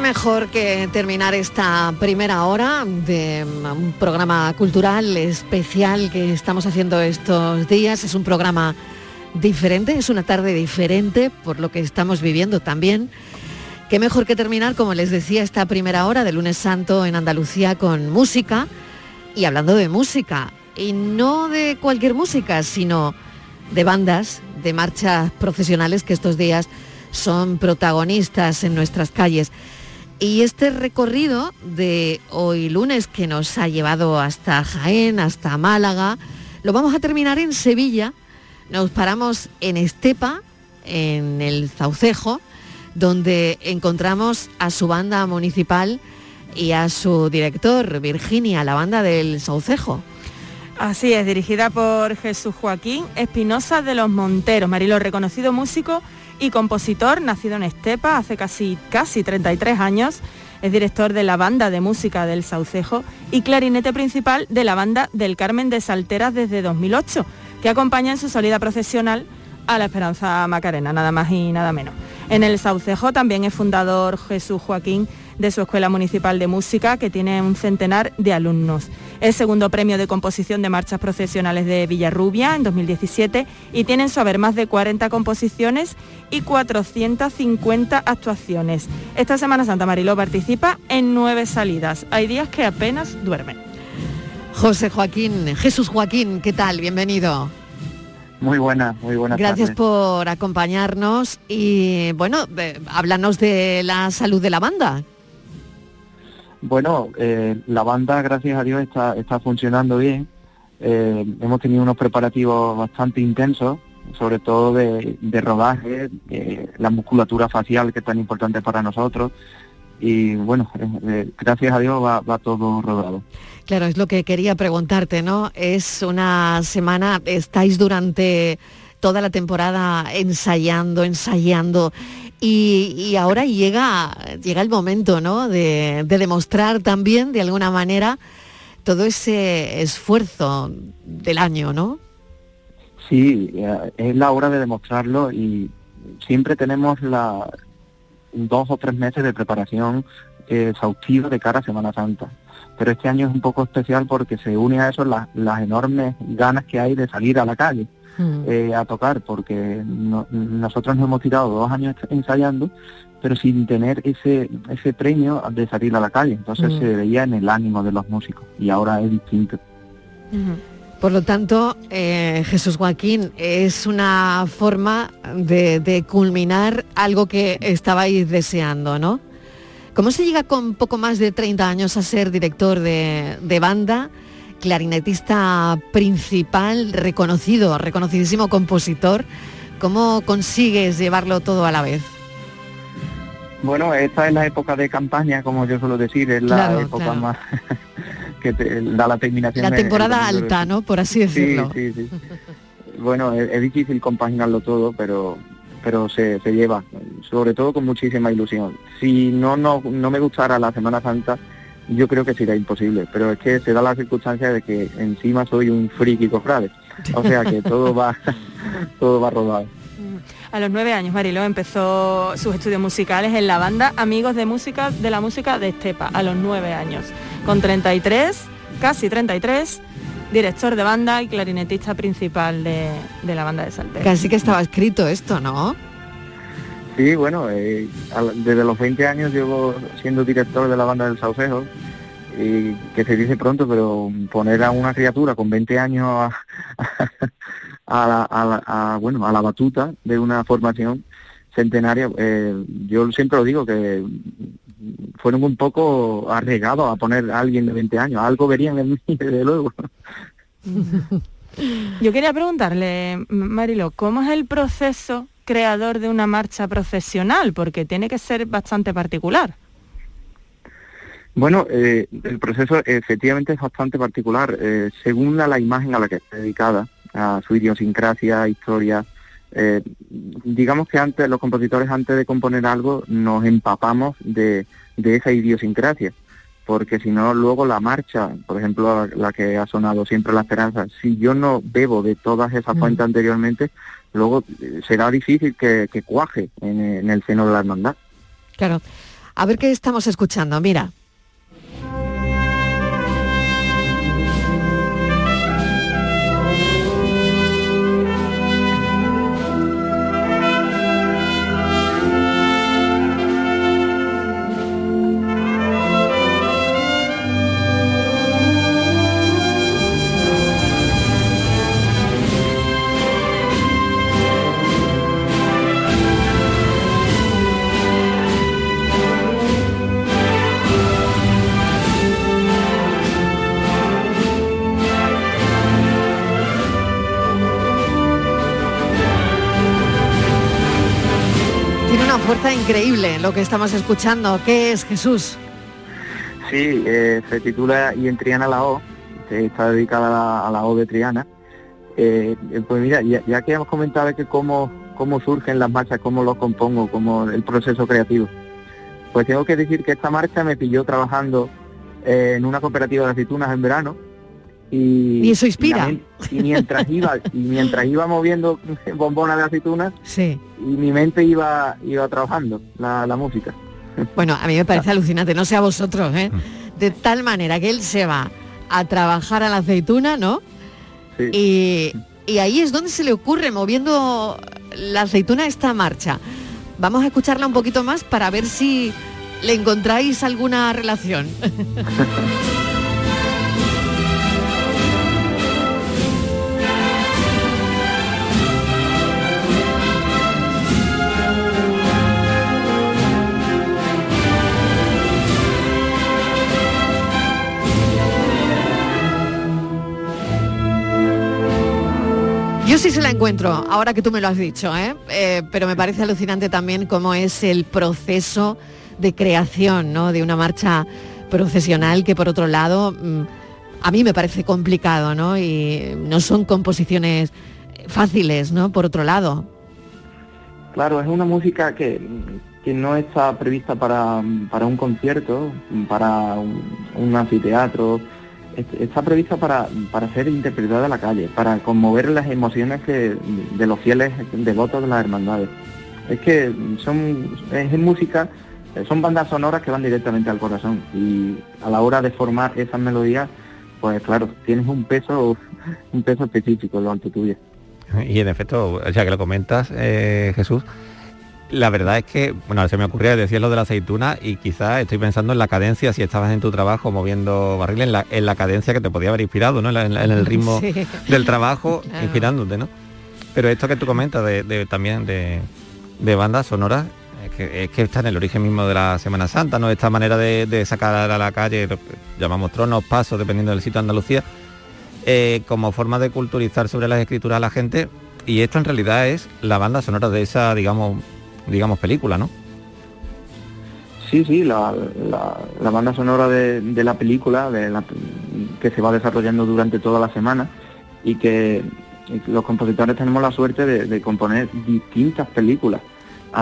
Qué mejor que terminar esta primera hora de un programa cultural especial que estamos haciendo estos días. Es un programa diferente, es una tarde diferente por lo que estamos viviendo también. Qué mejor que terminar, como les decía, esta primera hora de lunes santo en Andalucía con música y hablando de música. Y no de cualquier música, sino de bandas, de marchas profesionales que estos días son protagonistas en nuestras calles. Y este recorrido de hoy lunes que nos ha llevado hasta Jaén, hasta Málaga, lo vamos a terminar en Sevilla. Nos paramos en Estepa, en el Zaucejo, donde encontramos a su banda municipal y a su director, Virginia, la banda del Saucejo. Así es, dirigida por Jesús Joaquín Espinosa de los Monteros, Marilo, reconocido músico y compositor, nacido en Estepa hace casi, casi 33 años. Es director de la banda de música del Saucejo y clarinete principal de la banda del Carmen de Salteras desde 2008, que acompaña en su salida profesional a la Esperanza Macarena, nada más y nada menos. En el Saucejo también es fundador Jesús Joaquín de su Escuela Municipal de Música, que tiene un centenar de alumnos. Es segundo premio de composición de marchas procesionales de Villarrubia en 2017 y tiene en su haber más de 40 composiciones y 450 actuaciones. Esta Semana Santa Mariló participa en nueve salidas. Hay días que apenas duermen. José Joaquín, Jesús Joaquín, ¿qué tal? Bienvenido. Muy buena, muy buena. Gracias por acompañarnos y bueno, eh, háblanos de la salud de la banda. Bueno, eh, la banda, gracias a Dios, está, está funcionando bien. Eh, hemos tenido unos preparativos bastante intensos, sobre todo de, rodaje, la musculatura facial que es tan importante para nosotros. Y bueno, eh, gracias a Dios va, va todo rodado. Claro, es lo que quería preguntarte, ¿no? Es una semana, estáis durante toda la temporada ensayando, ensayando. Y, y ahora llega, llega el momento, ¿no? De, de demostrar también, de alguna manera, todo ese esfuerzo del año, ¿no? Sí, eh, es la hora de demostrarlo y siempre tenemos dos o tres meses de preparación exhaustiva de cara a Semana Santa. Pero este año es un poco especial porque se une a eso la- las enormes ganas que hay de salir a la calle Mm. eh, a tocar, porque no- nosotros nos hemos tirado dos años ensayando, pero sin tener ese ese premio de salir a la calle. Entonces Mm. se veía en el ánimo de los músicos y ahora es distinto. Por lo tanto, eh, Jesús Joaquín, es una forma de, de culminar algo que estabais deseando, ¿no? ¿Cómo se llega con poco más de 30 años a ser director de, de banda, clarinetista principal, reconocido, reconocidísimo compositor? ¿Cómo consigues llevarlo todo a la vez? Bueno, esta es la época de campaña, como yo suelo decir, es la Claro, época claro. más que te da la terminación. La en- temporada alta, ¿no? Por así Sí, decirlo. sí, sí. Bueno, es, es difícil compaginarlo todo, pero pero se, se lleva, sobre todo con muchísima ilusión. Si no, no, no me gustara la Semana Santa, yo creo que sería imposible, pero es que se da la circunstancia de que encima soy un friki cofrade, o sea que todo va, todo va rodado. A los nueve años, Mariló empezó sus estudios musicales en la banda Amigos de Música de la Música de Estepa, a los nueve años. Con 33, casi 33, director de banda y clarinetista principal de, la banda de Salteña. Casi que estaba escrito esto, ¿no? Sí, bueno, eh, desde los 20 años llevo siendo director de la banda del Saucejo y que se dice pronto, pero poner a una criatura con 20 años a, a, bueno, a la batuta de una formación centenaria, eh, yo siempre lo digo que fueron un poco arriesgados a poner a alguien de 20 años, algo verían en mí, desde luego. Yo quería preguntarle, Marilo, ¿cómo es el proceso creador de una marcha profesional? Porque tiene que ser bastante particular. Bueno, eh, el proceso efectivamente es bastante particular, eh, según la, imagen a la que está dedicada, a su idiosincrasia, historia. Eh, digamos que antes, los compositores antes de componer algo nos empapamos de, esa idiosincrasia, porque si no, luego la marcha, por ejemplo, la, que ha sonado siempre la esperanza, si yo no bebo de todas esas fuentes anteriormente, luego será difícil que, cuaje en, en el seno de la hermandad. Claro. A ver qué estamos escuchando. Mira. Fuerza increíble lo que estamos escuchando. ¿Qué es Jesús? Sí, eh, se titula Y en Triana la O, está dedicada a la, O de Triana. Eh, pues mira, ya, que hemos comentado que cómo, cómo surgen las marchas, cómo los compongo, cómo el proceso creativo, pues tengo que decir que esta marcha me pilló trabajando eh, en una cooperativa de aceitunas en verano y, eso inspira. Y, mientras iba y mientras iba moviendo bombonas de aceitunas, sí. y mi mente iba iba trabajando la, música. Bueno, a mí me parece alucinante, no sé a vosotros, ¿eh? De tal manera que él se va a trabajar a la aceituna, ¿no? Y, y ahí es donde se le ocurre, moviendo la aceituna, esta marcha. Vamos a escucharla un poquito más para ver si le encontráis alguna relación. Yo sí se la encuentro, ahora que tú me lo has dicho, ¿eh? Eh, pero me parece alucinante también cómo es el proceso de creación ¿no? de una marcha procesional que por otro lado mm, a mí me parece complicado, ¿no? Y no son composiciones fáciles, ¿no? Por otro lado. Claro, es una música que, no está prevista para, para un concierto, para un anfiteatro, está prevista para, para ser interpretada en la calle, para conmover las emociones que, de los fieles devotos de las hermandades. Es que son, es música, son bandas sonoras que van directamente al corazón y a la hora de formar esas melodías, pues claro, tienes un peso, un peso específico en lo alto tuyo. Y en efecto, ya que lo comentas, eh, Jesús, la verdad es que, bueno, se me ocurría decir lo de la aceituna y quizás estoy pensando en la cadencia, si estabas en tu trabajo moviendo barril, en la, en la cadencia que te podía haber inspirado, ¿no? En, el ritmo del trabajo, inspirándote, ¿no? Pero esto que tú comentas de, también de, bandas sonoras, es que, está en el origen mismo de la Semana Santa, ¿no? Esta manera de, sacar a la calle, llamamos tronos, pasos, dependiendo del sitio de Andalucía, eh, como forma de culturizar sobre las escrituras a la gente. Y esto en realidad es la banda sonora de esa, digamos, digamos, película, ¿no? Sí, sí, la, la, banda sonora de, la película de la, que se va desarrollando durante toda la semana y que los compositores tenemos la suerte de, componer distintas películas,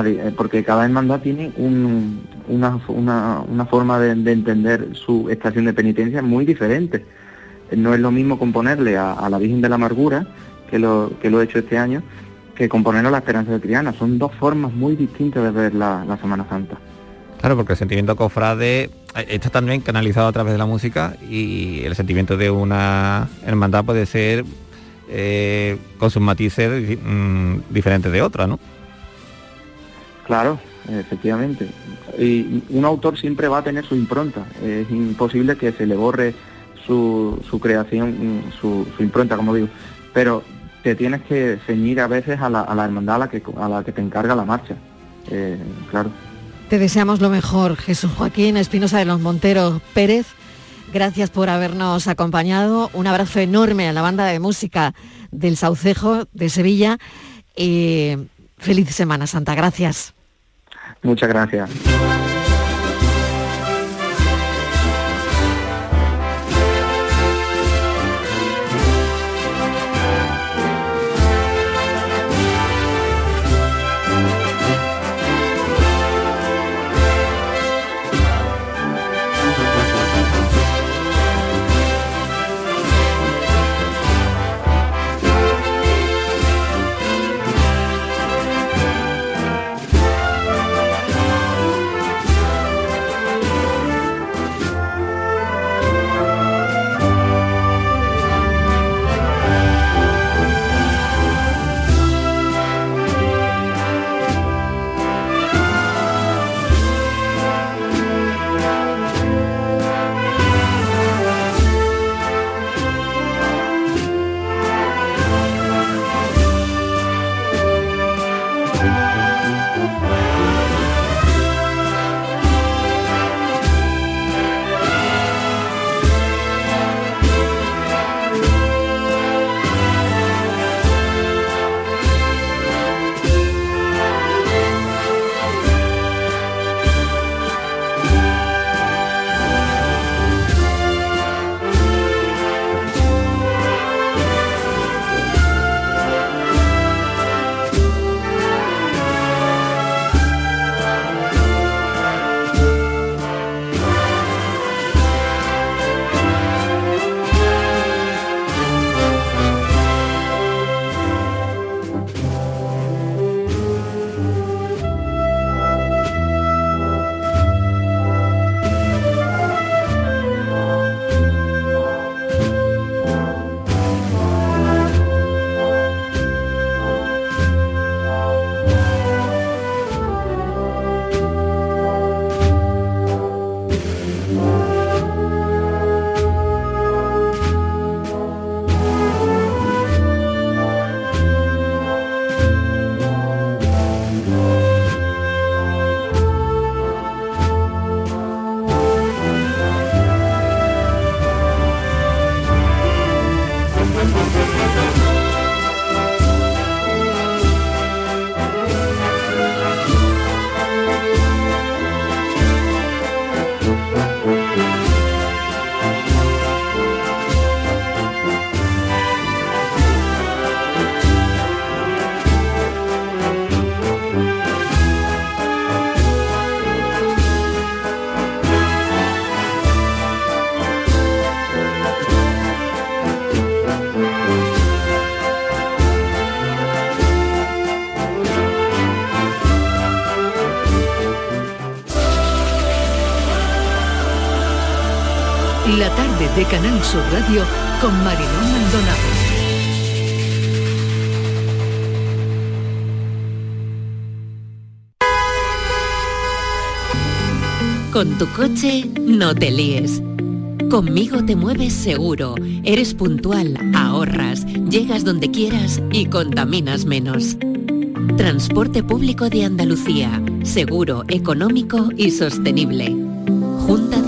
eh, porque cada hermandad tiene una, una, forma de, entender su estación de penitencia muy diferente. No es lo mismo componerle a, la Virgen de la Amargura, que lo, que lo he hecho este año, que componer la esperanza de Triana. Son dos formas muy distintas de ver la, Semana Santa. Claro, porque el sentimiento cofrade está también canalizado a través de la música y el sentimiento de una hermandad puede ser eh, con sus matices mm, diferentes de otra, ¿no? Claro, efectivamente. Y un autor siempre va a tener su impronta. Es imposible que se le borre su, creación, mm, su, impronta, como digo. Pero te tienes que ceñir a veces a la, hermandad a la, que, a la que te encarga la marcha. Eh, claro. Te deseamos lo mejor, Jesús Joaquín Espinosa de los Monteros Pérez. Gracias por habernos acompañado. Un abrazo enorme a la banda de música del Saucejo de Sevilla. Feliz Semana Santa. Gracias. Muchas gracias. De Canal Sur Radio con Marilón Maldonado. Con tu coche no te líes. Conmigo te mueves seguro, eres puntual, ahorras, llegas donde quieras y contaminas menos. Transporte público de Andalucía, seguro, económico y sostenible. Junta.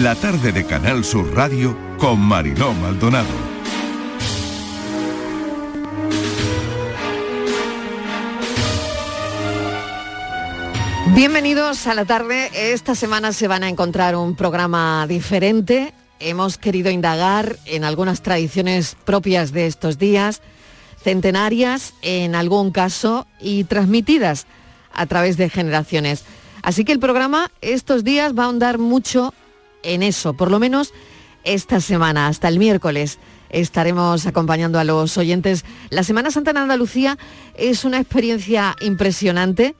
La tarde de Canal Sur Radio con Mariló Maldonado. Bienvenidos a la tarde. Esta semana se van a encontrar un programa diferente. Hemos querido indagar en algunas tradiciones propias de estos días, centenarias en algún caso y transmitidas a través de generaciones. Así que el programa estos días va a ahondar mucho en eso, por lo menos esta semana, hasta el miércoles. Estaremos acompañando a los oyentes. La Semana Santa en Andalucía es una experiencia impresionante,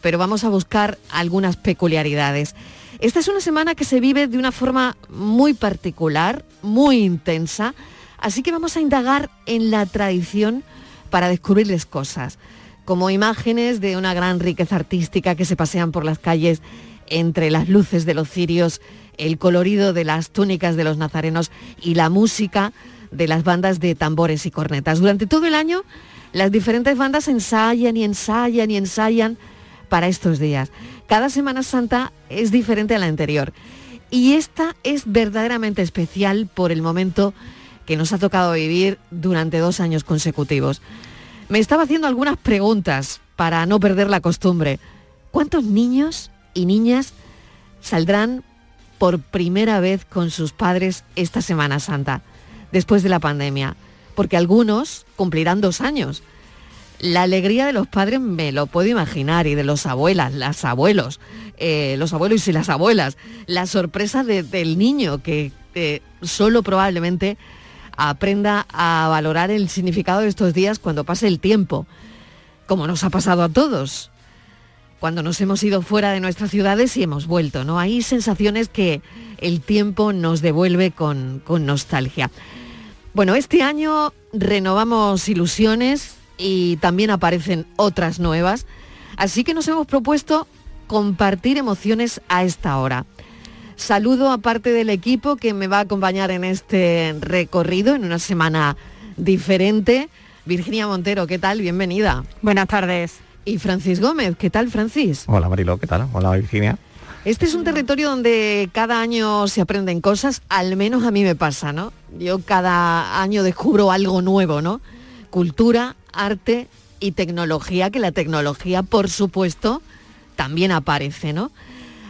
pero vamos a buscar algunas peculiaridades. Esta es una semana que se vive de una forma muy particular, muy intensa, así que vamos a indagar en la tradición para descubrirles cosas, como imágenes de una gran riqueza artística que se pasean por las calles entre las luces de los cirios el colorido de las túnicas de los nazarenos y la música de las bandas de tambores y cornetas. Durante todo el año, las diferentes bandas ensayan y ensayan y ensayan para estos días. Cada Semana Santa es diferente a la anterior. Y esta es verdaderamente especial por el momento que nos ha tocado vivir durante dos años consecutivos. Me estaba haciendo algunas preguntas para no perder la costumbre. ¿Cuántos niños y niñas saldrán por primera vez con sus padres esta Semana Santa, después de la pandemia, porque algunos cumplirán dos años. La alegría de los padres me lo puedo imaginar y de los abuelas, las abuelos, eh, los abuelos y las abuelas, la sorpresa del niño que solo probablemente aprenda a valorar el significado de estos días cuando pase el tiempo, como nos ha pasado a todos cuando nos hemos ido fuera de nuestras ciudades y hemos vuelto, ¿no? Hay sensaciones que el tiempo nos devuelve con, con nostalgia. Bueno, este año renovamos ilusiones y también aparecen otras nuevas, así que nos hemos propuesto compartir emociones a esta hora. Saludo a parte del equipo que me va a acompañar en este recorrido, en una semana diferente. Virginia Montero, ¿qué tal? Bienvenida. Buenas tardes y Francis Gómez. ¿Qué tal, Francis? Hola, Marilo, ¿qué tal? Hola, Virginia. Este es un territorio donde cada año se aprenden cosas, al menos a mí me pasa, ¿no? Yo cada año descubro algo nuevo, ¿no? Cultura, arte y tecnología, que la tecnología, por supuesto, también aparece, ¿no?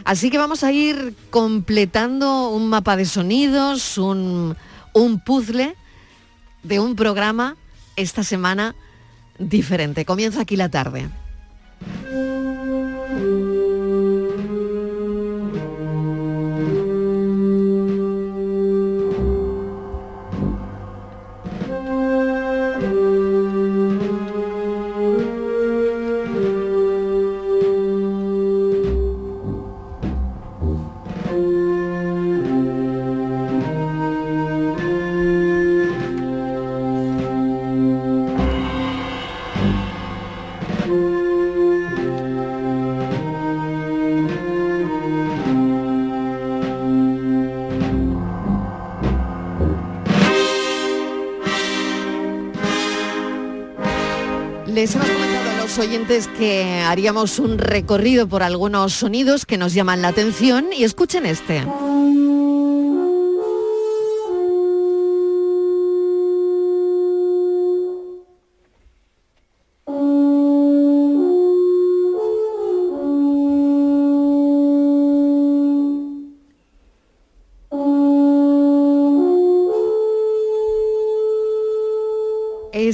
Así que vamos a ir completando un mapa de sonidos, un, un puzzle de un programa esta semana diferente. Comienza aquí la tarde. Música oyentes que haríamos un recorrido por algunos sonidos que nos llaman la atención y escuchen este.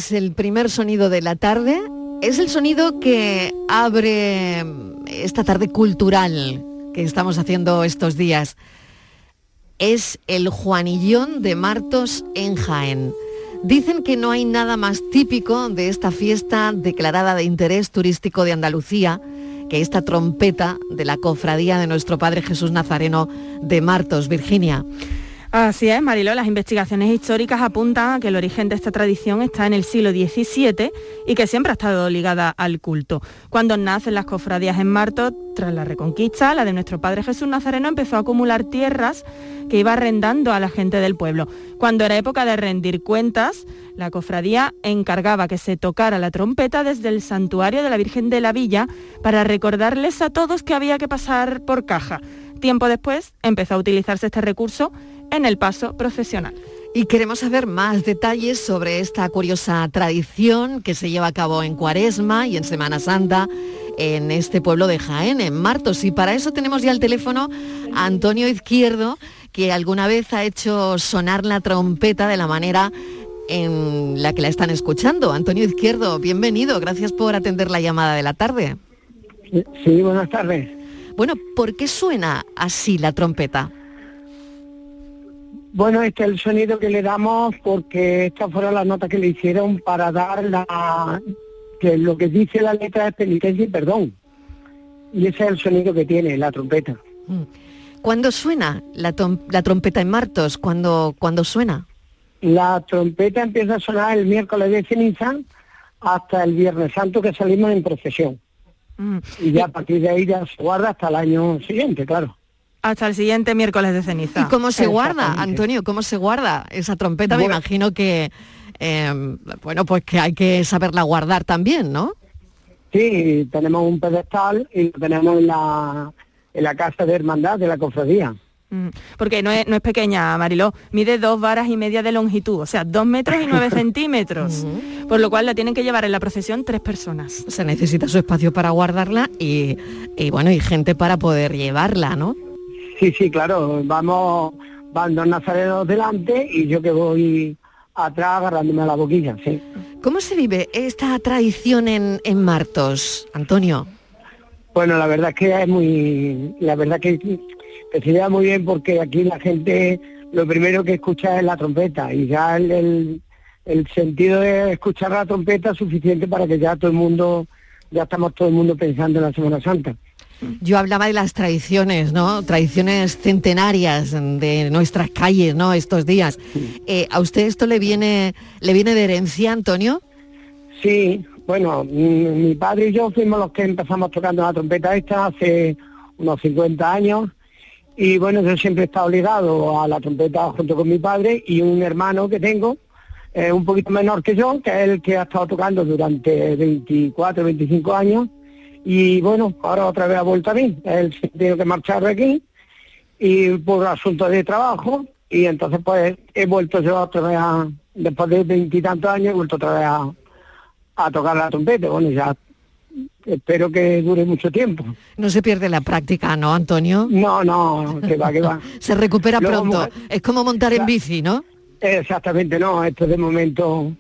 Es el primer sonido de la tarde es el sonido que abre esta tarde cultural que estamos haciendo estos días. Es el Juanillón de Martos en Jaén. Dicen que no hay nada más típico de esta fiesta declarada de interés turístico de Andalucía que esta trompeta de la cofradía de nuestro Padre Jesús Nazareno de Martos, Virginia. Así es, Mariló, las investigaciones históricas apuntan a que el origen de esta tradición está en el siglo XVII y que siempre ha estado ligada al culto. Cuando nacen las cofradías en Marto, tras la reconquista, la de nuestro Padre Jesús Nazareno empezó a acumular tierras que iba arrendando a la gente del pueblo. Cuando era época de rendir cuentas, la cofradía encargaba que se tocara la trompeta desde el santuario de la Virgen de la Villa para recordarles a todos que había que pasar por caja. Tiempo después empezó a utilizarse este recurso en el paso profesional. Y queremos saber más detalles sobre esta curiosa tradición que se lleva a cabo en Cuaresma y en Semana Santa en este pueblo de Jaén, en Martos. Y para eso tenemos ya el teléfono a Antonio Izquierdo, que alguna vez ha hecho sonar la trompeta de la manera en la que la están escuchando. Antonio Izquierdo, bienvenido. Gracias por atender la llamada de la tarde. Sí, buenas tardes. Bueno, ¿por qué suena así la trompeta? Bueno, este es el sonido que le damos porque estas fueron las notas que le hicieron para dar la que lo que dice la letra es penitencia y perdón. Y ese es el sonido que tiene la trompeta. Mm. ¿Cuándo suena la, trompeta en Martos? ¿Cuándo, ¿Cuándo suena? La trompeta empieza a sonar el miércoles de ceniza hasta el Viernes Santo que salimos en procesión. Mm. Y ya a partir de ahí ya se guarda hasta el año siguiente, claro hasta el siguiente miércoles de ceniza. ¿Y cómo se guarda, Antonio? ¿Cómo se guarda esa trompeta? Me imagino que, em, bueno, pues que hay que saberla guardar también, ¿no? Sí, tenemos un pedestal y lo tenemos en la, en la casa de hermandad de la cofradía. Mm, porque no es, no es pequeña, Mariló, mide dos varas y media de longitud, o sea, dos metros y nueve centímetros, por lo cual la tienen que llevar en la procesión tres personas. Se necesita su espacio para guardarla y, y bueno, y gente para poder llevarla, ¿no? Sí, sí, claro, vamos, van dos nazarenos delante y yo que voy atrás agarrándome a la boquilla, sí. ¿Cómo se vive esta tradición en, en Martos, Antonio? Bueno, la verdad es que es muy, la verdad que, se lleva muy bien porque aquí la gente lo primero que escucha es la trompeta y ya el, el sentido de escuchar la trompeta es suficiente para que ya todo el mundo, ya estamos todo el mundo pensando en la Semana Santa. Yo hablaba de las tradiciones, ¿no? Tradiciones centenarias de nuestras calles, ¿no? Estos días. Eh, ¿A usted esto le viene, le viene de herencia, Antonio? Sí, bueno, mi, padre y yo fuimos los que empezamos tocando la trompeta esta hace unos 50 años. Y bueno, yo siempre he estado ligado a la trompeta junto con mi padre y un hermano que tengo, eh, un poquito menor que yo, que es el que ha estado tocando durante 24, 25 años y bueno, ahora otra vez ha vuelto a mí, él se tiene que marchar de aquí y por asuntos de trabajo y entonces pues he vuelto yo otra vez a, después de veintitantos años, he vuelto otra vez a, tocar la trompeta, bueno ya espero que dure mucho tiempo. No se pierde la práctica, ¿no, Antonio? No, no, que va, que va. se recupera pronto. Es como montar en bici, ¿no? Exactamente, no, esto de momento,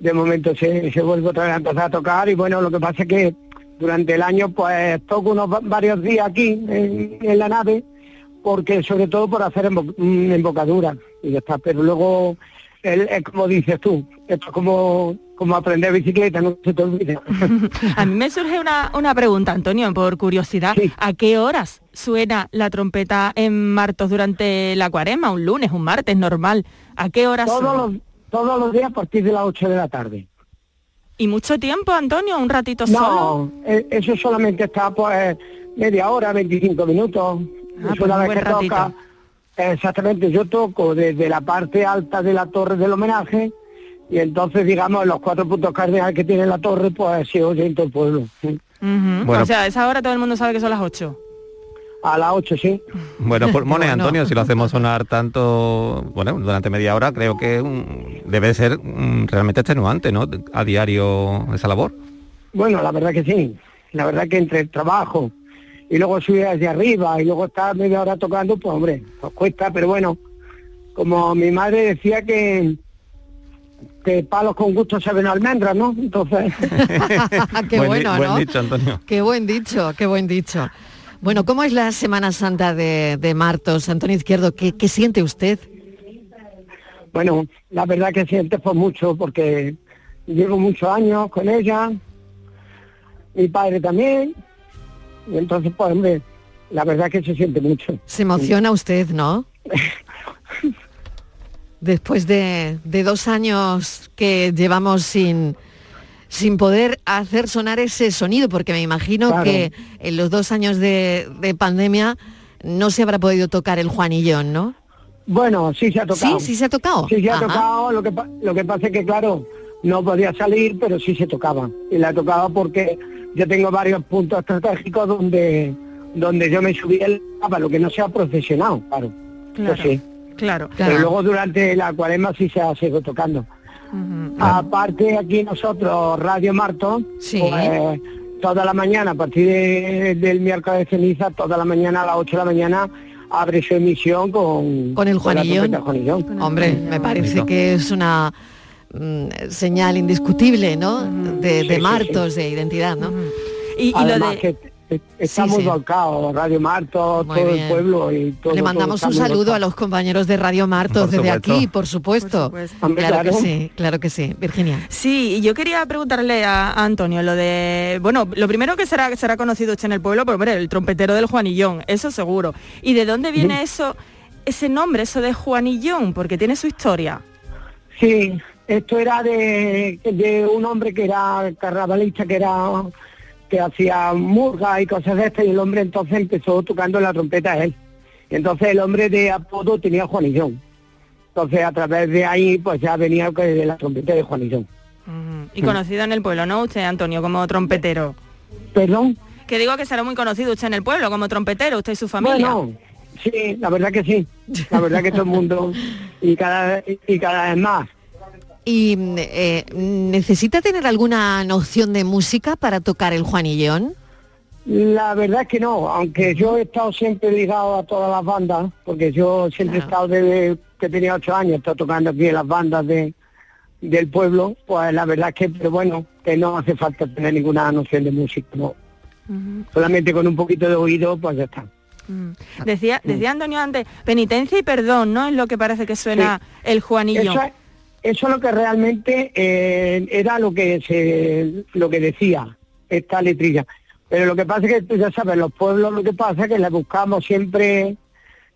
de momento se, se vuelve otra vez a empezar a tocar y bueno, lo que pasa es que durante el año pues toco unos varios días aquí en, la nave porque sobre todo por hacer embocadura. Y ya está pero luego es como dices tú esto es como como aprender bicicleta no se te olvida. A mí me surge una, una pregunta Antonio por curiosidad. A qué horas suena la trompeta en Martos durante la cuarema un lunes un martes normal. A qué horas todos los, todos los días a partir de las 8 de la tarde ¿Y mucho tiempo, Antonio? ¿Un ratito solo? No, e, eso solamente está pues media hora, 25 minutos. Ah, es una pues vez que toca. Exactamente, yo toco desde la parte alta de la torre del homenaje y entonces, digamos, los cuatro puntos cardinales que tiene la torre, pues se oye en todo el pueblo. bueno. O sea, a esa hora todo el mundo sabe que son las 8. A las 8, sí. Bueno, por Mone, Antonio, si lo hacemos sonar tanto, bueno, durante media hora, creo que debe ser realmente extenuante, ¿no? A diario esa labor. Bueno, la verdad que sí. La verdad que entre el trabajo y luego subir hacia arriba y luego estar media hora tocando, pues hombre, pues cuesta, pero bueno, como mi madre decía que que palos con gusto se ven almendras, ¿no? Entonces... qué bueno, ¿no? Buen dicho, Antonio. Qué buen dicho, qué buen dicho. Bueno, ¿cómo es la Semana Santa de, Martos, Antonio Izquierdo? ¿Qué, siente usted? Bueno, la verdad que siente por mucho, porque llevo muchos años con ella, mi padre también, y entonces, pues, hombre, la verdad que se siente mucho. Se emociona usted, ¿no? después de, de dos años que llevamos sin, sin poder hacer sonar ese sonido, porque me imagino Claro. que en los dos años de, de pandemia no se habrá podido tocar el Juanillón, ¿no? Bueno, sí se ha tocado. Sí, sí se ha tocado. Sí se ha Ajá. tocado, lo que, pa- lo que pasa es que, claro, no podía salir, pero sí se tocaba. Y la tocaba porque yo tengo varios puntos estratégicos donde donde yo me subí el para lo que no sea profesional, claro. Claro, sí. Claro. Pero luego durante la cuaresma sí se ha seguido tocando. Aparte aquí nosotros, Radio Marto, pues toda la mañana, a partir de- del miércoles de ceniza, toda la mañana a las 8 de la mañana, abre su emisión con, Con el Juanillón. Hombre, me parece que es una mm, señal indiscutible, ¿no? De, de sí, Martos, de identidad, ¿no? Y, Además que eh, está Sí, sí. Radio Marto, Muy todo bien. el pueblo y todo. Le mandamos un saludo a los compañeros de Radio Martos Por desde supuesto. aquí, por supuesto. Hombre, Claro que claro. sí, claro que sí. Virginia. Sí, y yo quería preguntarle a, a Antonio lo de, bueno, lo primero que será será conocido usted en el pueblo, pues hombre, el trompetero del Juanillón, eso seguro. ¿Y de dónde viene eso, ese nombre, eso de Juanillón? Porque tiene su historia. Sí, esto era de, de un hombre que era carnavalista, que era que hacía murga y cosas de estas, y el hombre entonces empezó tocando la trompeta a él. Y entonces el hombre de apodo tenía Juanillón. Entonces a través de ahí pues ya venía de la trompeta de Juanillón. Y conocido en el pueblo, ¿no? Usted, Antonio, como trompetero. ¿Perdón? Que digo que será muy conocido usted en el pueblo como trompetero, usted y su familia. Bueno, sí, la verdad que sí. La verdad que todo el mundo y cada y cada vez más. ¿Y eh, necesita tener alguna noción de música para tocar el Juanillón? La verdad es que no, aunque yo he estado siempre ligado a todas las bandas, porque yo siempre he estado desde que tenía ocho años, he estado tocando aquí en las bandas de, del pueblo, pues la verdad es que, pero bueno, que no hace falta tener ninguna noción de música, no. Solamente con un poquito de oído, pues ya está. Mm. Decía, decía Antonio antes, penitencia y perdón, ¿no? Es lo que parece que suena el. Eso es, eso es lo que realmente eh, era lo que se, lo que decía esta letrilla. Pero lo que pasa es que tú ya sabes, los pueblos lo que pasa es que le buscamos siempre,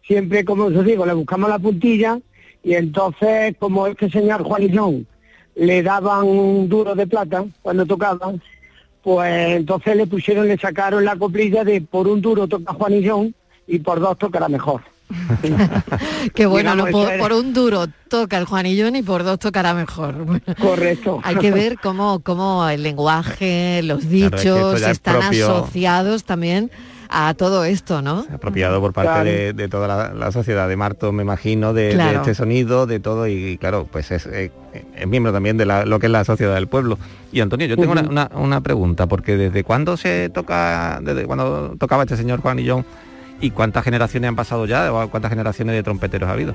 siempre como os digo, le buscamos la puntilla y entonces como este señor Juanillón le daban un duro de plata cuando tocaban, pues entonces le pusieron, le sacaron la coplilla de por un duro toca Juanillón y por dos tocará mejor. Que bueno, Digamos, no, por, un duro toca el Juanillón y por dos tocará mejor. Correcto. Hay que ver cómo, cómo el lenguaje, los Claro, es que esto dichos están propio- asociados también a todo esto, ¿no? apropiado por parte Claro. de, de toda la, la sociedad de Marto, me imagino, de, este sonido, de todo, y, claro, pues es, eh, es miembro también de la- lo que es la sociedad del pueblo. Y Antonio, yo tengo una, una- una pregunta, porque desde cuándo se toca, desde cuándo tocaba este señor Juanillón, y cuántas generaciones han pasado ya, o cuántas generaciones de trompeteros ha habido.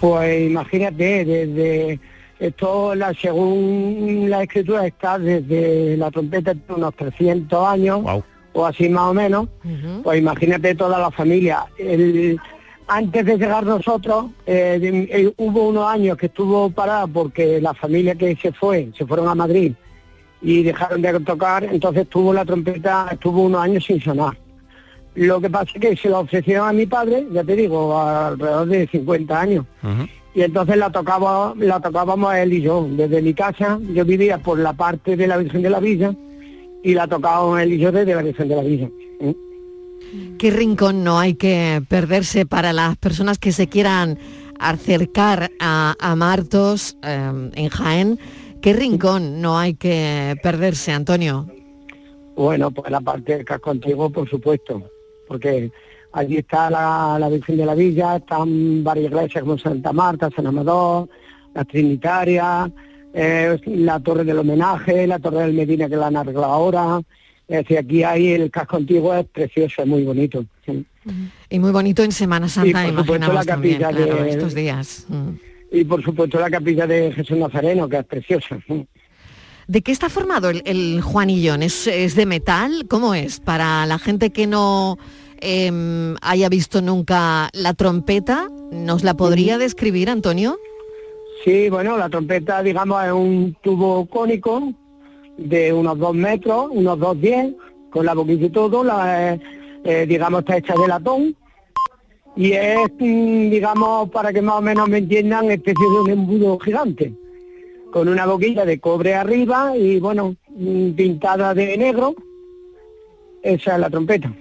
Pues imagínate, desde esto, la, según la escritura, está desde la trompeta unos 300 años, o así más o menos, pues imagínate toda la familia. El- antes de llegar nosotros, eh, de- eh, hubo unos años que estuvo parada porque la familia que se fue, se fueron a Madrid y dejaron de tocar, entonces tuvo la trompeta, estuvo unos años sin sonar. Lo que pasa es que se la ofrecieron a mi padre, ya te digo, alrededor de 50 años. Y entonces la tocaba, la tocábamos él y yo. Desde mi casa, yo vivía por la parte de la Virgen de la Villa y la tocábamos él y yo desde la Virgen de la Villa. ¿Qué rincón no hay que perderse para las personas que se quieran acercar a, a Martos eh, en Jaén? ¿Qué rincón no hay que perderse, Antonio? Bueno, pues la parte del casco antiguo, por supuesto, porque allí está la, la Virgen de la Villa, están varias iglesias como Santa Marta, San Amador, la Trinitaria, eh, la Torre del Homenaje, la Torre del Medina que la han arreglado ahora. Es decir, aquí hay el casco antiguo, es precioso, es muy bonito. sí. Y muy bonito en Semana Santa, por supuesto, imaginamos la también, capilla claro, de- estos días. Mm. Y por supuesto la capilla de Jesús Nazareno, que es preciosa. sí. ¿De qué está formado el, el Juanillón? ¿Es, es de metal? ¿Cómo es? Para la gente que no em, haya visto nunca la trompeta, ¿nos la podría describir, Antonio? Sí, bueno, la trompeta, digamos, es un tubo cónico de unos dos metros, unos dos diez, con la boquilla y todo, la, eh, eh, digamos, está hecha de latón y es, mm, digamos, para que más o menos me entiendan, especie de un embudo gigante, con una boquilla de cobre arriba y, bueno, pintada de negro. Esa es la trompeta.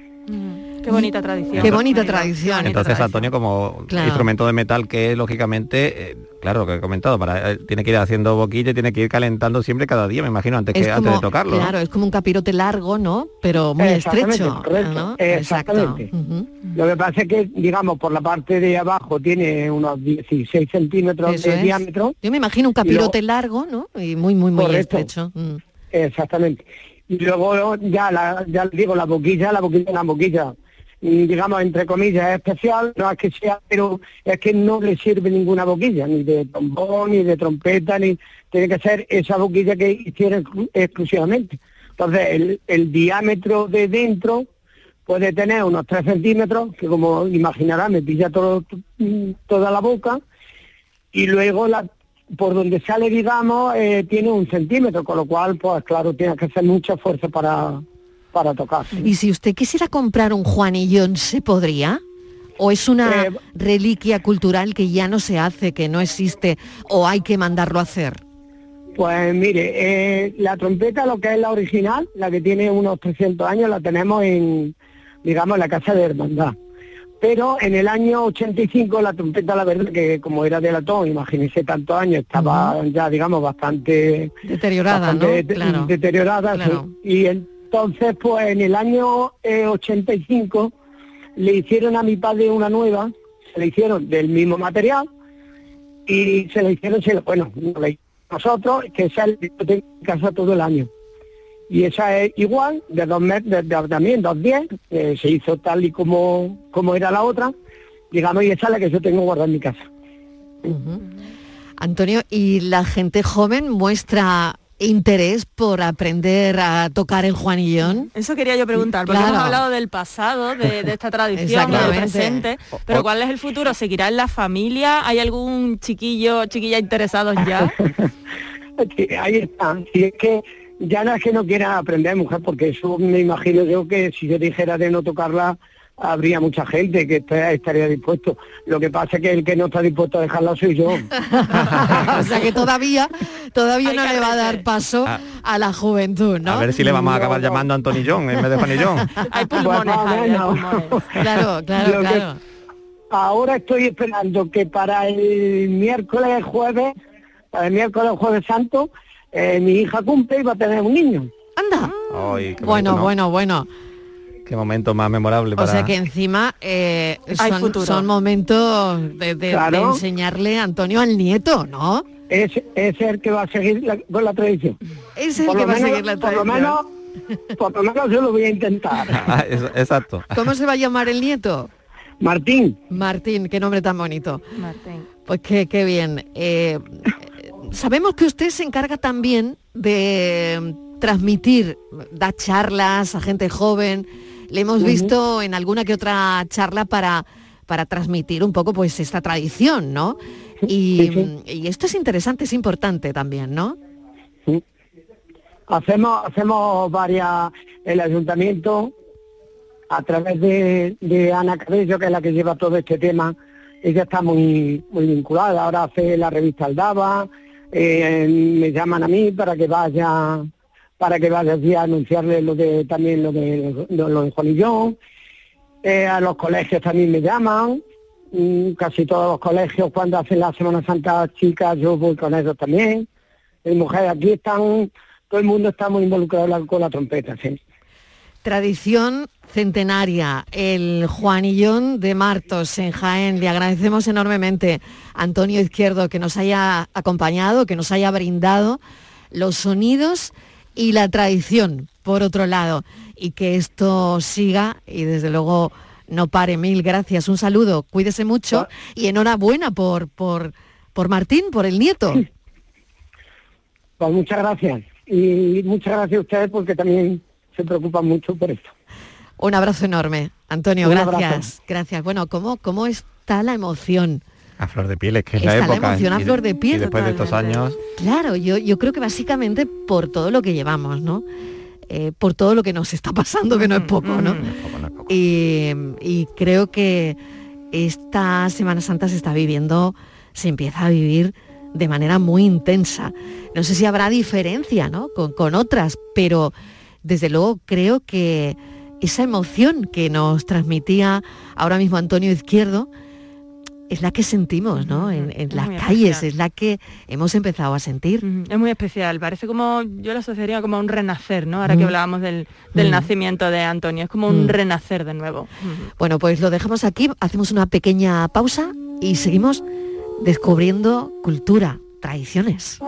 Qué bonita tradición. Qué bonita tradición. Entonces, Antonio, como Claro. instrumento de metal que es, lógicamente, eh, claro, lo que he comentado, para, eh, tiene que ir haciendo boquilla y tiene que ir calentando siempre cada día, me imagino, antes, que, Es antes de tocarlo. ¿no? claro, es como un capirote largo, ¿no? Pero muy Exactamente, estrecho. correcto, ¿no? exactamente. Exacto. Ujú. Lo que pasa es que, digamos, por la parte de abajo tiene unos 16 centímetros Eso de es. diámetro. Yo me imagino un luego- capirote largo, ¿no? Y muy, muy, muy Correcto. estrecho. Mm. Exactamente. Y luego ya, la, ya digo, la boquilla, la boquilla, la boquilla, digamos, entre comillas, es especial, no es que sea, pero es que no le sirve ninguna boquilla, ni de trombón, ni de trompeta, ni tiene que ser esa boquilla que hicieron exclu- exclusivamente. Entonces, el, el diámetro de dentro puede tener unos 3 centímetros, que como imaginará me pilla todo, toda la boca, y luego la por donde sale, digamos, eh, tiene un centímetro, con lo cual, pues claro, tiene que hacer mucha fuerza para, para tocar. Y si usted quisiera comprar un Juanillón, ¿se podría? ¿O es una Eh, reliquia cultural que ya no se hace, que no existe, o hay que mandarlo a hacer? Pues mire, eh, la trompeta, lo que es la original, la que tiene unos 300 años, la tenemos en, digamos, en la Casa de Hermandad. Pero en el año 85 la trompeta, la verdad que como era de latón, imagínese tantos años, estaba ya, digamos, bastante Deteriorada, ¿no? bastante de- Claro. deteriorada. sí. Y entonces, pues en el año eh, 85 le hicieron a mi padre una nueva, se le hicieron del mismo material y se le hicieron, se le- bueno, nosotros, que esa tengo en casa todo el año. Y esa es igual, de dos metros, de, de- también dos diez, eh, se hizo tal y como, como era la otra, digamos, y esa es la que yo tengo guardada en mi casa. Antonio, ¿y la gente joven muestra interés por aprender a tocar el Juanillón? Eso quería yo preguntar, porque Claro. hemos hablado del pasado, de, de esta tradición, del presente, pero ¿cuál es el futuro? ¿Seguirá en la familia? ¿Hay algún chiquillo, chiquilla interesados ya? Sí, ahí está. Si es que ya no es que no quiera aprender mujer, porque eso me imagino yo que si yo dijera de no tocarla, habría mucha gente que est- estaría dispuesto. Lo que pasa es que el que no está dispuesto a dejarla soy yo. o sea que todavía, todavía Hay no le va a dar paso Ah. a la juventud, ¿no? A ver si le vamos a acabar No, no. llamando a Anthony John en vez de Fanny John. Hay Pues pulmones. Claro, claro, Lo claro. Ahora estoy esperando que para el miércoles jueves, para el miércoles jueves santo, eh, mi hija cumple y va a tener un niño. Anda. Ay, Bueno, bueno, bueno. Qué momento más memorable O para... sea que encima eh, son, momentos de, de- Claro. de enseñarle a Antonio al nieto, ¿no? Es, es el que va a seguir la- con la tradición. Es el Por que lo va a menos- seguir la por lo tradición. menos, por lo menos yo lo voy a intentar. Ah, es- exacto. ¿Cómo se va a llamar el nieto? Martín, Martín, qué nombre tan bonito. Martín. Pues qué, qué bien. Eh, sabemos que usted se encarga también de transmitir, da charlas a gente joven. Le hemos visto en alguna que otra charla para, para transmitir un poco pues esta tradición, ¿no? Y, Sí, sí. mm, y esto es interesante, es importante también, ¿no? hacemos hacemos varias, el ayuntamiento, a través de, de Ana Cabello, que es la que lleva todo este tema, ella está muy, muy vinculada, ahora hace la revista Aldaba, eh, me llaman a mí para que vaya para que vaya a anunciarle lo de también lo de lo, de Juanillón, Eh, a los colegios también me llaman, mm, casi todos los colegios cuando hacen la Semana Santa chicas yo voy con ellos también. Mi mujer aquí están, todo el mundo está muy involucrado con la trompeta, sí. Tradición centenaria, el Juanillón de Martos en Jaén. Le agradecemos enormemente a Antonio Izquierdo que nos haya acompañado, que nos haya brindado los sonidos y la tradición, por otro lado, y que esto siga y desde luego no pare. Mil gracias, un saludo, cuídese mucho y enhorabuena por, por, por Martín, por el nieto. Pues muchas gracias. Y muchas gracias a ustedes porque también se preocupan mucho por esto. Un abrazo enorme. Antonio, Un gracias. abrazo. Gracias. Bueno, ¿cómo, ¿cómo está la emoción? A flor de piel, es que es Está la la época. emoción a y- flor de piel, Y después de estos años, Claro, yo, yo creo que básicamente por todo lo que llevamos, ¿no? Eh, por todo lo que nos está pasando, que no es poco, ¿no? poco, no es poco. Y, y creo que, esta Semana Santa se está viviendo, se empieza a vivir de manera muy intensa. No sé si habrá diferencia ¿no? con, con otras, pero desde luego creo que esa emoción que nos transmitía ahora mismo Antonio Izquierdo, es la que sentimos, ¿no? En, las calles, es la que hemos empezado a sentir. Es muy especial, parece como, yo lo asociaría como un renacer, ¿no? Ahora que hablábamos del, nacimiento de Antonio, es como un renacer de nuevo. Bueno, pues lo dejamos aquí, hacemos una pequeña pausa y seguimos descubriendo cultura, tradiciones.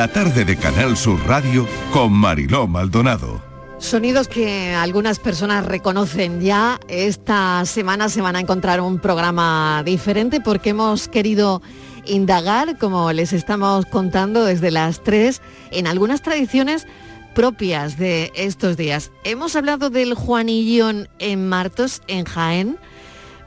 La tarde de Canal Sur Radio con Mariló Maldonado. Sonidos que algunas personas reconocen ya. Esta semana se van a encontrar un programa diferente porque hemos querido indagar, como les estamos contando desde las 3, en algunas tradiciones propias de estos días. Hemos hablado del Juanillón en Martos, en Jaén,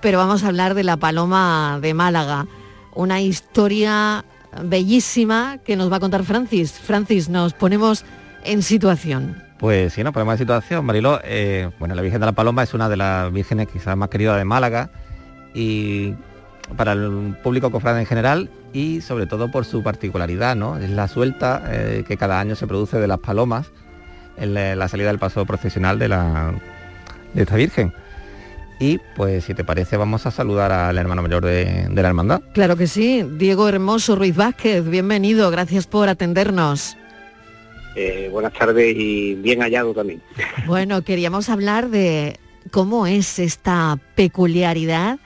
pero vamos a hablar de la Paloma de Málaga, una historia bellísima que nos va a contar Francis. Francis, nos ponemos en situación. Pues sí, nos ponemos en situación, Mariló. Eh, bueno, la Virgen de la Paloma es una de las vírgenes quizás más queridas de Málaga y para el público cofrade en general y sobre todo por su particularidad, ¿no? Es la suelta eh, que cada año se produce de las palomas en la, salida del paso procesional de, la, de esta Virgen. Y pues si te parece vamos a saludar al hermano mayor de, la hermandad. Claro que sí, Diego Hermoso Ruiz Vázquez, bienvenido, gracias por atendernos. Eh, buenas tardes y bien hallado también. Bueno, queríamos hablar de cómo es esta peculiaridad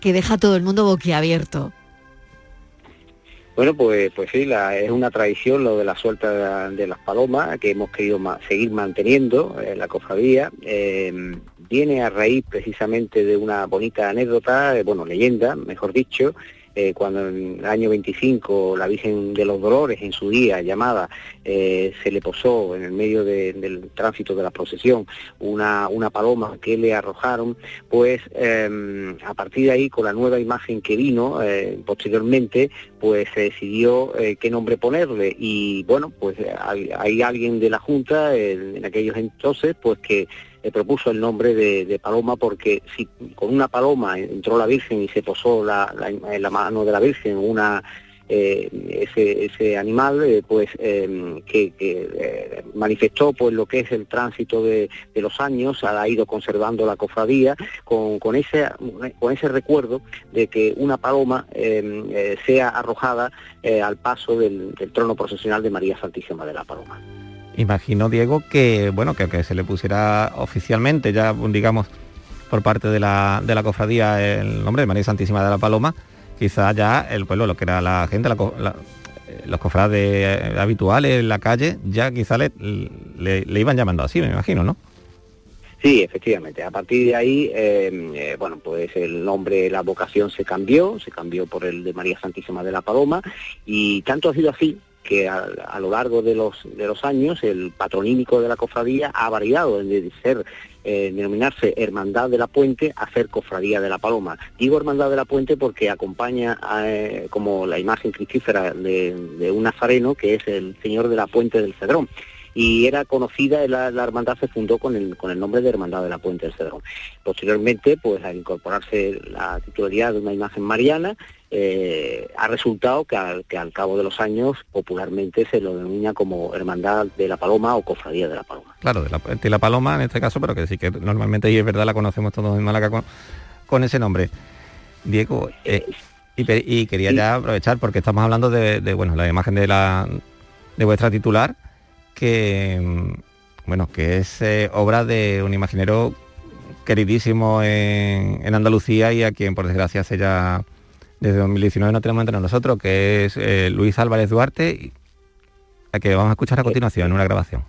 que deja a todo el mundo boquiabierto. Bueno, pues, pues sí, es una tradición lo de la suelta de, las palomas que hemos querido seguir manteniendo en la cofradía. Eh, viene a raíz precisamente de una bonita anécdota, eh, bueno, leyenda, mejor dicho, eh, cuando en el año 25 la Virgen de los Dolores, en su día llamada, eh, se le posó en el medio del tránsito de la procesión una, una paloma que le arrojaron, pues em, a partir de ahí, con la nueva imagen que vino posteriormente, pues se decidió qué nombre ponerle. Y bueno, pues hay, alguien de la Junta en aquellos entonces, pues que propuso el nombre de, Paloma porque si con una paloma entró la Virgen y se posó la, la mano de la Virgen una eh, ese, animal eh, pues em, que, eh, manifestó pues lo que es el tránsito de, los años ha ido conservando la cofradía con, con ese con ese recuerdo de que una paloma em, sea arrojada al paso del trono procesional de María Santísima de la Paloma imagino, Diego, que bueno, que, se le pusiera oficialmente, ya digamos, por parte de la, de la cofradía el nombre de María Santísima de la Paloma, quizá ya el pueblo, lo que era la gente, los cofrades habituales en la calle, ya quizá le, le, iban llamando así, me imagino, ¿no? Sí, efectivamente. A partir de ahí, eh, eh, bueno, pues el nombre, la vocación se cambió, se cambió por el de María Santísima de la Paloma y tanto ha sido así que a, lo largo de los, de los años el patronímico de la cofradía ha variado de ser eh, denominarse Hermandad de la Puente a ser Cofradía de la Paloma. Digo Hermandad de la Puente porque acompaña eh, como la imagen cristífera de, un nazareno que es el Señor de la Puente del Cedrón y era conocida, la, la, hermandad se fundó con el, con el nombre de Hermandad de la Puente del Cedrón. Posteriormente, pues al incorporarse la titularidad de una imagen mariana, eh, ha resultado que al, cabo de los años popularmente se lo denomina como Hermandad de la Paloma o Cofradía de la Paloma. Claro, de la, Paloma en este caso, pero que sí que normalmente y es verdad la conocemos todos en Málaga con, ese nombre. Diego, eh, y, quería ya aprovechar porque estamos hablando de, bueno la imagen de la de vuestra titular, que bueno, que es eh, obra de un imaginero queridísimo en, en Andalucía y a quien por desgracia se ya desde 2019 no tenemos entre nosotros, que es eh, Luis Álvarez Duarte, a que vamos a escuchar a continuación en una grabación.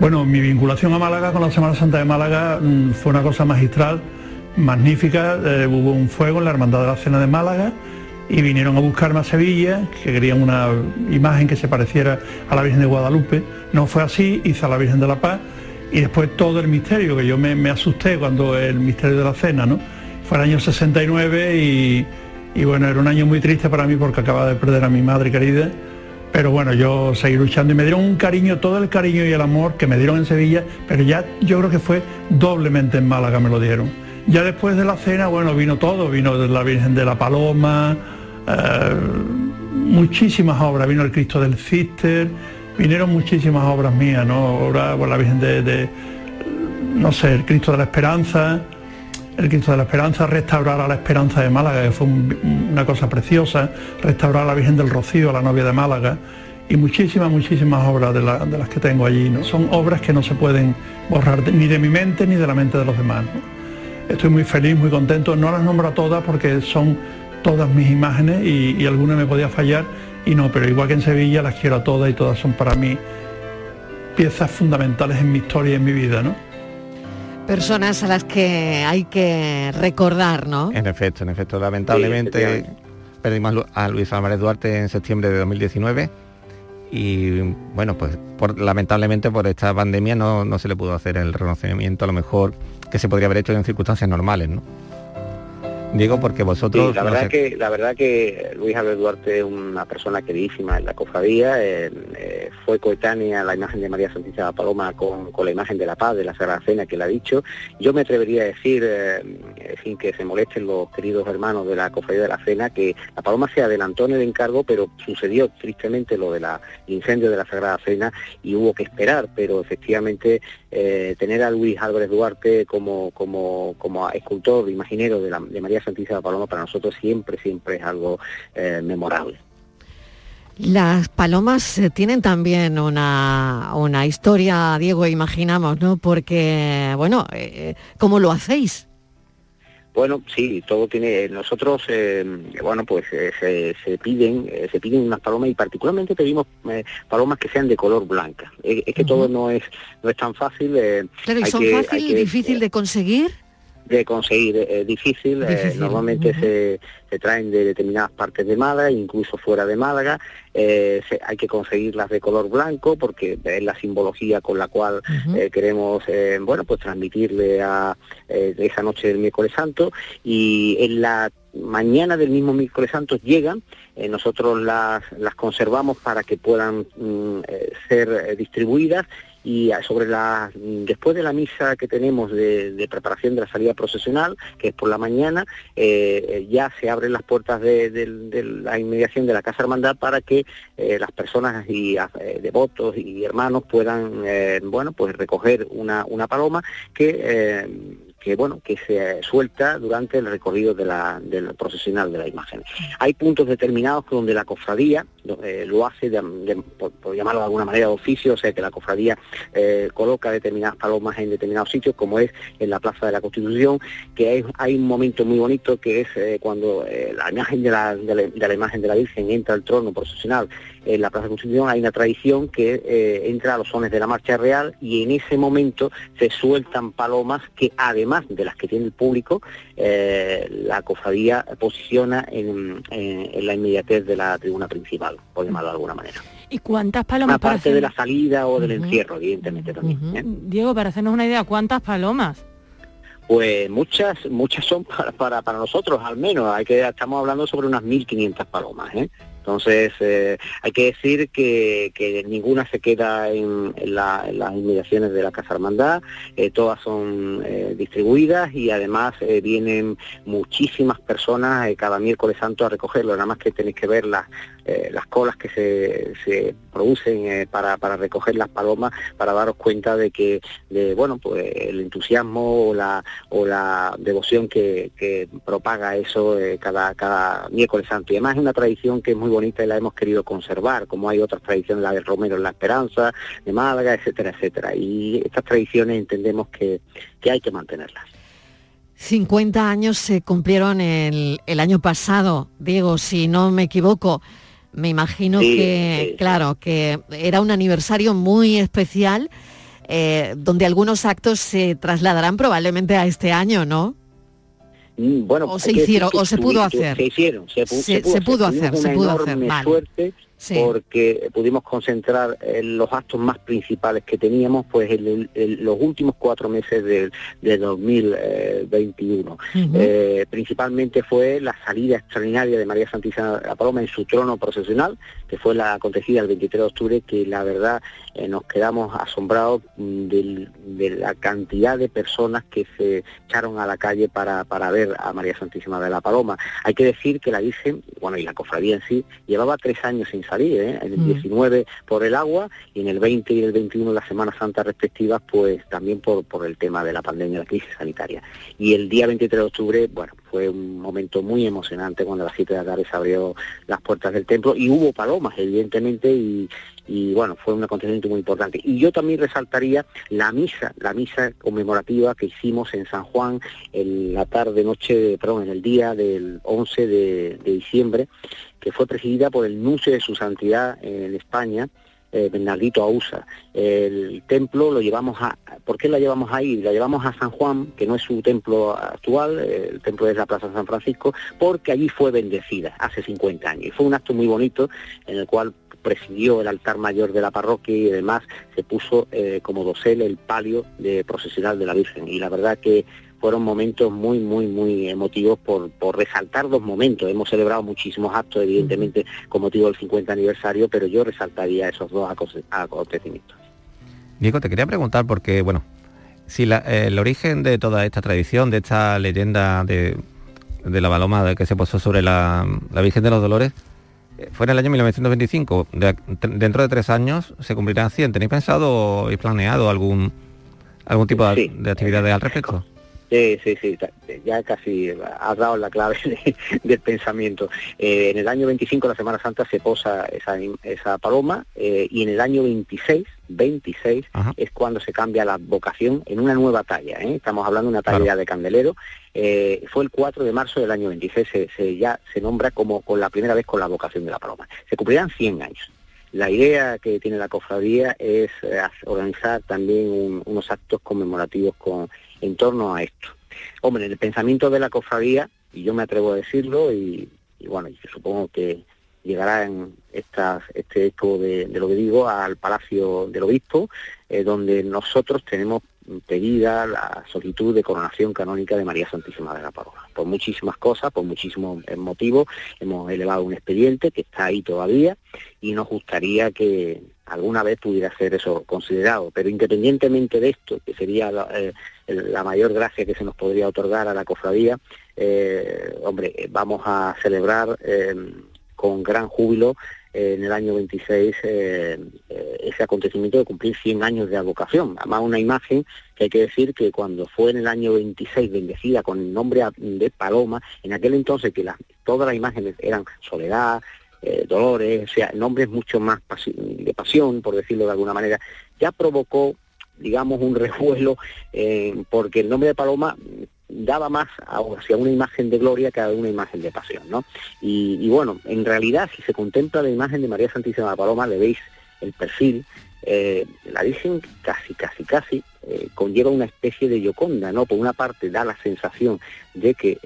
Bueno, mi vinculación a Málaga con la Semana Santa de Málaga mm, fue una cosa magistral, magnífica. Eh, hubo un fuego en la Hermandad de la Cena de Málaga y vinieron a buscarme a Sevilla, que querían una imagen que se pareciera a la Virgen de Guadalupe. No fue así, hice a la Virgen de la Paz y después todo el misterio, que yo me, me asusté cuando el misterio de la cena, ¿no? Fue el año 69 y y bueno, era un año muy triste para mí porque acababa de perder a mi madre querida, pero bueno, yo seguí luchando y me dieron un cariño, todo el cariño y el amor que me dieron en Sevilla, pero ya yo creo que fue doblemente en Málaga me lo dieron. Ya después de la cena, bueno, vino todo, vino de la Virgen de la Paloma, eh, muchísimas obras, vino el Cristo del Cister, vinieron muchísimas obras mías, ¿no? Obras por la Virgen de, no sé, el Cristo de la Esperanza, el Cristo de la Esperanza, restaurar a la Esperanza de Málaga, que fue una cosa preciosa, restaurar a la Virgen del Rocío, a la novia de Málaga, y muchísimas, muchísimas obras de, las que tengo allí. ¿no? Son obras que no se pueden borrar ni de mi mente ni de la mente de los demás. Estoy muy feliz, muy contento. No las nombro a todas porque son todas mis imágenes y, y alguna me podía fallar y no, pero igual que en Sevilla las quiero a todas y todas son para mí piezas fundamentales en mi historia y en mi vida, ¿no? Personas a las que hay que recordar, ¿no? En efecto, en efecto, lamentablemente perdimos a Luis Álvarez Duarte en septiembre de 2019 y bueno, pues lamentablemente por esta pandemia no, no se le pudo hacer el reconocimiento a lo mejor que se podría haber hecho en circunstancias normales, ¿no? Digo porque vosotros... la, verdad que, la verdad que Luis Álvarez Duarte es una persona queridísima en la cofradía, eh, eh, fue coetánea la imagen de María Santísima Paloma con, la imagen de la paz, de la Sagrada Cena que le ha dicho. Yo me atrevería a decir, eh, sin que se molesten los queridos hermanos de la cofradía de la Cena, que la Paloma se adelantó en el encargo, pero sucedió tristemente lo del incendio de la Sagrada Cena y hubo que esperar, pero efectivamente tener a Luis Álvarez Duarte como, como, como escultor, imaginero de, la, de María Santísima Paloma para nosotros siempre, siempre es algo eh, memorable. Las palomas eh, tienen también una, una, historia, Diego, imaginamos, ¿no? Porque, bueno, eh, ¿cómo lo hacéis? Bueno, sí, todo tiene. Nosotros, bueno, pues se, piden, se piden unas palomas y particularmente pedimos palomas que sean de color blanca. Es, que todo no es no es tan fácil. claro, y son fácil y difícil de conseguir de conseguir es eh, difícil, eh, normalmente se, se, traen de determinadas partes de Málaga, incluso fuera de Málaga, eh, hay que conseguirlas de color blanco porque es la simbología con la cual queremos bueno pues transmitirle a esa noche del miércoles santo y en la mañana del mismo miércoles santo llegan, nosotros las, las conservamos para que puedan mm, ser distribuidas y sobre la después de la misa que tenemos de, preparación de la salida procesional, que es por la mañana, eh, ya se abren las puertas de, la inmediación de la Casa Hermandad para que eh, las personas y eh, devotos y hermanos puedan bueno pues recoger una, una paloma que que bueno que se suelta durante el recorrido de la, del procesional de la imagen. Hay puntos determinados donde la cofradía eh, lo hace, por, llamarlo de alguna manera, de oficio, o sea que la cofradía eh, coloca determinadas palomas en determinados sitios, como es en la Plaza de la Constitución, que hay, un momento muy bonito que es eh, cuando la imagen de la, la, imagen de la Virgen entra al trono procesional en la Plaza de la Constitución, hay una tradición que entra a los sones de la Marcha Real y en ese momento se sueltan palomas que además de las que tiene el público, eh, la cofradía posiciona en, la inmediatez de la tribuna principal, por llamarlo de alguna manera. ¿Y cuántas palomas? Aparte de la salida o del encierro, evidentemente también. ¿eh? Diego, para hacernos una idea, ¿cuántas palomas? Pues muchas, muchas son para, para, para nosotros, al menos. Hay que estamos hablando sobre unas 1.500 palomas. ¿eh? Entonces, eh, hay que decir que, ninguna se queda en, las inmediaciones de la Casa Hermandad, eh, todas son eh, distribuidas y además vienen muchísimas personas cada miércoles santo a recogerlo, nada más que tenéis que ver las, las colas que se, producen para, recoger las palomas, para daros cuenta de que, de, bueno, pues el entusiasmo o la, o la devoción que, propaga eso cada, cada miércoles santo. Y además es una tradición que es muy bonita y la hemos querido conservar, como hay otras tradiciones, la del Romero en la Esperanza, de Málaga, etcétera, etcétera. Y estas tradiciones entendemos que, hay que mantenerlas. 50 años se cumplieron el, año pasado, Diego, si no me equivoco. Me imagino que, claro, que era un aniversario muy especial, eh, donde algunos actos se trasladarán probablemente a este año, ¿no? Mm, bueno, o se hicieron, o se pudo hacer. Se hicieron, se, pudo, hacer, se pudo hacer. suerte porque pudimos concentrar los actos más principales que teníamos pues en, los últimos cuatro meses de, 2021. Eh, principalmente fue la salida extraordinaria de María Santísima la Paloma en su trono procesional, que fue la acontecida el 23 de octubre, que la verdad eh, nos quedamos asombrados mm, de, la cantidad de personas que se echaron a la calle para, para ver a María Santísima de la Paloma. Hay que decir que la Virgen, bueno, y la cofradía en sí, llevaba tres años sin salir, ¿eh? en el 19 mm. por el agua y en el 20 y el 21 la Semana Santa respectivas, pues también por, por el tema de la pandemia, la crisis sanitaria. Y el día 23 de octubre, bueno, fue un momento muy emocionante cuando a las 7 de la tarde se abrió las puertas del templo y hubo palomas, evidentemente, y, y bueno, fue un acontecimiento muy importante. Y yo también resaltaría la misa, la misa conmemorativa que hicimos en San Juan en la tarde, noche, perdón, en el día del 11 de, diciembre, que fue presidida por el nuncio de su santidad en España, eh, Bernardito Ausa. El templo lo llevamos a... ¿Por qué la llevamos ahí? La llevamos a San Juan, que no es su templo actual, el templo es la Plaza San Francisco, porque allí fue bendecida hace 50 años. Y fue un acto muy bonito en el cual presidió el altar mayor de la parroquia y además se puso eh, como dosel el palio de procesional de la Virgen. Y la verdad que fueron momentos muy, muy, muy emotivos por, por resaltar dos momentos. Hemos celebrado muchísimos actos, evidentemente, con motivo del 50 aniversario, pero yo resaltaría esos dos acontecimientos. Diego, te quería preguntar porque, bueno, si el origen de toda esta tradición, de esta leyenda de, de la baloma que se posó sobre la, la Virgen de los Dolores, fue en el año 1925. dentro de tres años se cumplirán 100. ¿Tenéis pensado y planeado algún algún tipo de, actividades al respecto? Sí, sí, sí, ya casi has dado la clave del pensamiento. Eh, en el año 25, la Semana Santa, se posa esa, esa paloma eh, y en el año 26, 26 es cuando se cambia la vocación en una nueva talla. ¿eh? Estamos hablando de una talla de candelero. fue el 4 de marzo del año 26, se, ya se nombra como con la primera vez con la vocación de la paloma. Se cumplirán 100 años. La idea que tiene la cofradía es organizar también unos actos conmemorativos con en torno a esto. Hombre, el pensamiento de la cofradía, y yo me atrevo a decirlo, y, bueno, supongo que llegará en estas, este eco de, lo que digo al Palacio del Obispo, eh, donde nosotros tenemos pedida la solicitud de coronación canónica de María Santísima de la Paloma. Por muchísimas cosas, por muchísimos motivos, hemos elevado un expediente que está ahí todavía y nos gustaría que alguna vez pudiera ser eso considerado. Pero independientemente de esto, que sería la, eh, mayor gracia que se nos podría otorgar a la cofradía, eh, hombre, vamos a celebrar eh, con gran júbilo en el año 26 ese acontecimiento de cumplir 100 años de advocación. Además, una imagen que hay que decir que cuando fue en el año 26 bendecida con el nombre de Paloma, en aquel entonces que todas las imágenes eran soledad, eh, dolores, o sea, nombres mucho más de pasión, por decirlo de alguna manera, ya provocó, digamos, un revuelo, eh, porque el nombre de Paloma daba más hacia una imagen de gloria que a una imagen de pasión, ¿no? Y, bueno, en realidad, si se contempla la imagen de María Santísima de Paloma, le veis el perfil, eh, la Virgen casi, casi, casi conlleva una especie de yoconda, ¿no? Por una parte da la sensación de que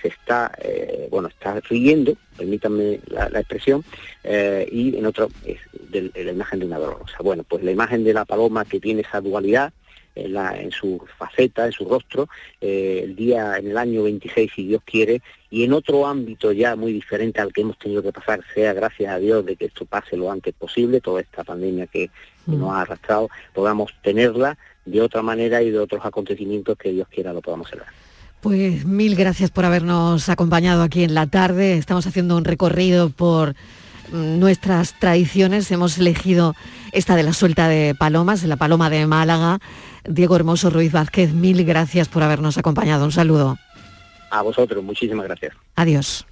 se está, eh, bueno, está riendo, permítanme la, expresión, eh, y en otro es la imagen de una dolorosa. Bueno, pues la imagen de la paloma que tiene esa dualidad en, la, en su faceta, en su rostro, eh, el día, en el año 26, si Dios quiere, y en otro ámbito ya muy diferente al que hemos tenido que pasar, sea gracias a Dios de que esto pase lo antes posible, toda esta pandemia que, que nos ha arrastrado, podamos tenerla de otra manera y de otros acontecimientos que Dios quiera lo podamos celebrar. Pues mil gracias por habernos acompañado aquí en la tarde. Estamos haciendo un recorrido por mm, nuestras tradiciones. Hemos elegido esta de la suelta de palomas, la paloma de Málaga. Diego Hermoso Ruiz Vázquez, mil gracias por habernos acompañado. Un saludo. A vosotros, muchísimas gracias. Adiós.